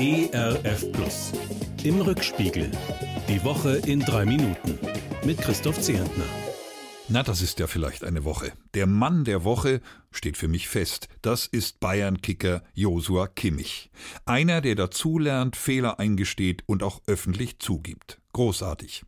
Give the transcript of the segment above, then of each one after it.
ERF Plus. Im Rückspiegel. Die Woche in drei Minuten. Mit Christoph Zehentner. Na, das ist ja vielleicht eine Woche. Der Mann der Woche steht für mich fest. Das ist Bayern-Kicker Josua Kimmich. Einer, der dazulernt, Fehler eingesteht und auch öffentlich zugibt. Großartig.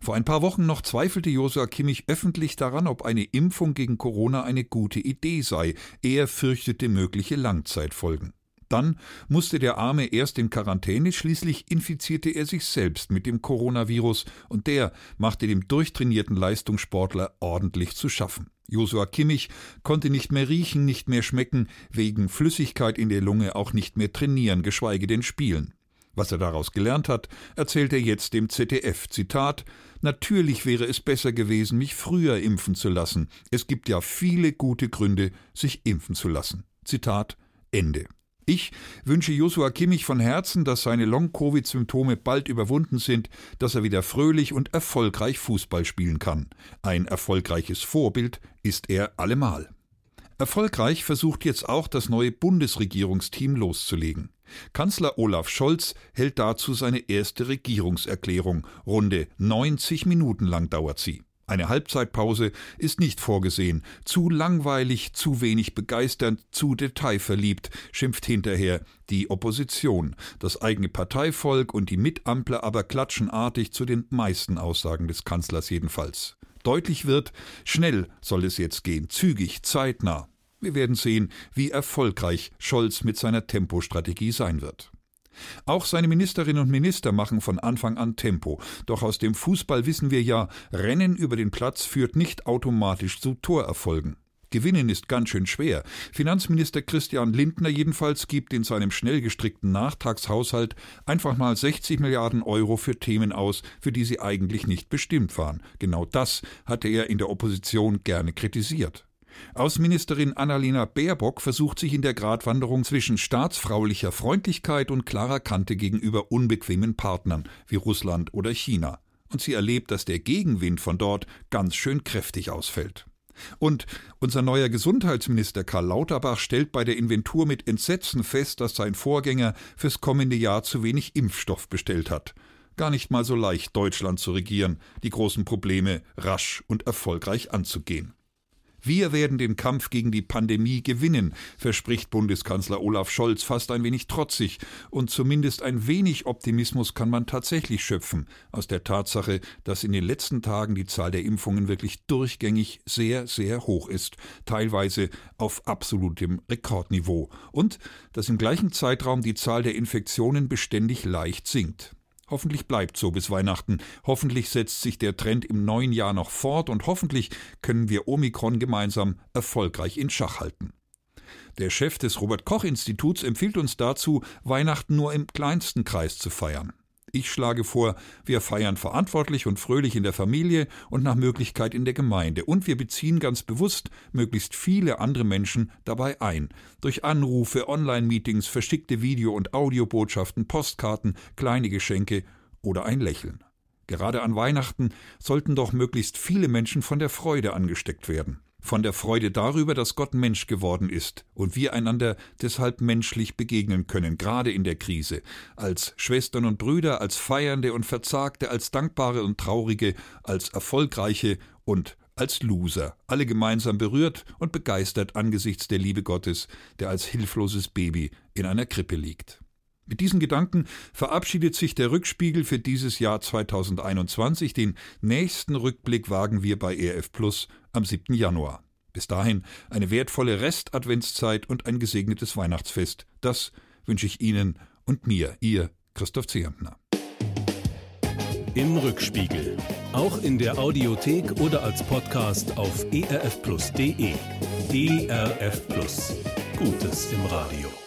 Vor ein paar Wochen noch zweifelte Josua Kimmich öffentlich daran, ob eine Impfung gegen Corona eine gute Idee sei. Er fürchtete mögliche Langzeitfolgen. Dann musste der Arme erst in Quarantäne, schließlich infizierte er sich selbst mit dem Coronavirus und der machte dem durchtrainierten Leistungssportler ordentlich zu schaffen. Josua Kimmich konnte nicht mehr riechen, nicht mehr schmecken, wegen Flüssigkeit in der Lunge auch nicht mehr trainieren, geschweige denn spielen. Was er daraus gelernt hat, erzählt er jetzt dem ZDF. Zitat Natürlich wäre es besser gewesen, mich früher impfen zu lassen. Es gibt ja viele gute Gründe, sich impfen zu lassen. Zitat Ende. Ich wünsche Joshua Kimmich von Herzen, dass seine Long-Covid-Symptome bald überwunden sind, dass er wieder fröhlich und erfolgreich Fußball spielen kann. Ein erfolgreiches Vorbild ist er allemal. Erfolgreich versucht jetzt auch das neue Bundesregierungsteam loszulegen. Kanzler Olaf Scholz hält dazu seine erste Regierungserklärung. Runde 90 Minuten lang dauert sie. Eine Halbzeitpause ist nicht vorgesehen. Zu langweilig, zu wenig begeisternd, zu detailverliebt, schimpft hinterher die Opposition. Das eigene Parteivolk und die Mitampler aber klatschen artig zu den meisten Aussagen des Kanzlers jedenfalls. Deutlich wird, schnell soll es jetzt gehen, zügig, zeitnah. Wir werden sehen, wie erfolgreich Scholz mit seiner Tempostrategie sein wird. Auch seine Ministerinnen und Minister machen von Anfang an Tempo. Doch aus dem Fußball wissen wir ja, Rennen über den Platz führt nicht automatisch zu Torerfolgen. Gewinnen ist ganz schön schwer. Finanzminister Christian Lindner jedenfalls gibt in seinem schnell gestrickten Nachtragshaushalt einfach mal 60 Milliarden Euro für Themen aus, für die sie eigentlich nicht bestimmt waren. Genau das hatte er in der Opposition gerne kritisiert. Außenministerin Annalena Baerbock versucht sich in der Gratwanderung zwischen staatsfraulicher Freundlichkeit und klarer Kante gegenüber unbequemen Partnern wie Russland oder China. Und sie erlebt, dass der Gegenwind von dort ganz schön kräftig ausfällt. Und unser neuer Gesundheitsminister Karl Lauterbach stellt bei der Inventur mit Entsetzen fest, dass sein Vorgänger fürs kommende Jahr zu wenig Impfstoff bestellt hat. Gar nicht mal so leicht, Deutschland zu regieren, die großen Probleme rasch und erfolgreich anzugehen. Wir werden den Kampf gegen die Pandemie gewinnen, verspricht Bundeskanzler Olaf Scholz fast ein wenig trotzig, und zumindest ein wenig Optimismus kann man tatsächlich schöpfen. Aus der Tatsache, dass in den letzten Tagen die Zahl der Impfungen wirklich durchgängig sehr, sehr hoch ist, teilweise auf absolutem Rekordniveau, und dass im gleichen Zeitraum die Zahl der Infektionen beständig leicht sinkt. Hoffentlich bleibt so bis Weihnachten. Hoffentlich setzt sich der Trend im neuen Jahr noch fort und hoffentlich können wir Omikron gemeinsam erfolgreich in Schach halten. Der Chef des Robert Koch Instituts empfiehlt uns dazu, Weihnachten nur im kleinsten Kreis zu feiern. Ich schlage vor, wir feiern verantwortlich und fröhlich in der Familie und nach Möglichkeit in der Gemeinde. Und wir beziehen ganz bewusst möglichst viele andere Menschen dabei ein. Durch Anrufe, Online-Meetings, verschickte Video- und Audiobotschaften, Postkarten, kleine Geschenke oder ein Lächeln. Gerade an Weihnachten sollten doch möglichst viele Menschen von der Freude angesteckt werden von der Freude darüber, dass Gott Mensch geworden ist und wir einander deshalb menschlich begegnen können, gerade in der Krise, als Schwestern und Brüder, als Feiernde und Verzagte, als Dankbare und Traurige, als Erfolgreiche und als Loser, alle gemeinsam berührt und begeistert angesichts der Liebe Gottes, der als hilfloses Baby in einer Krippe liegt. Mit diesen Gedanken verabschiedet sich der Rückspiegel für dieses Jahr 2021. Den nächsten Rückblick wagen wir bei ERF Plus am 7. Januar. Bis dahin eine wertvolle Restadventszeit und ein gesegnetes Weihnachtsfest. Das wünsche ich Ihnen und mir, Ihr Christoph Zehentner. Im Rückspiegel. Auch in der Audiothek oder als Podcast auf erfplus.de. ERF Plus. Gutes im Radio.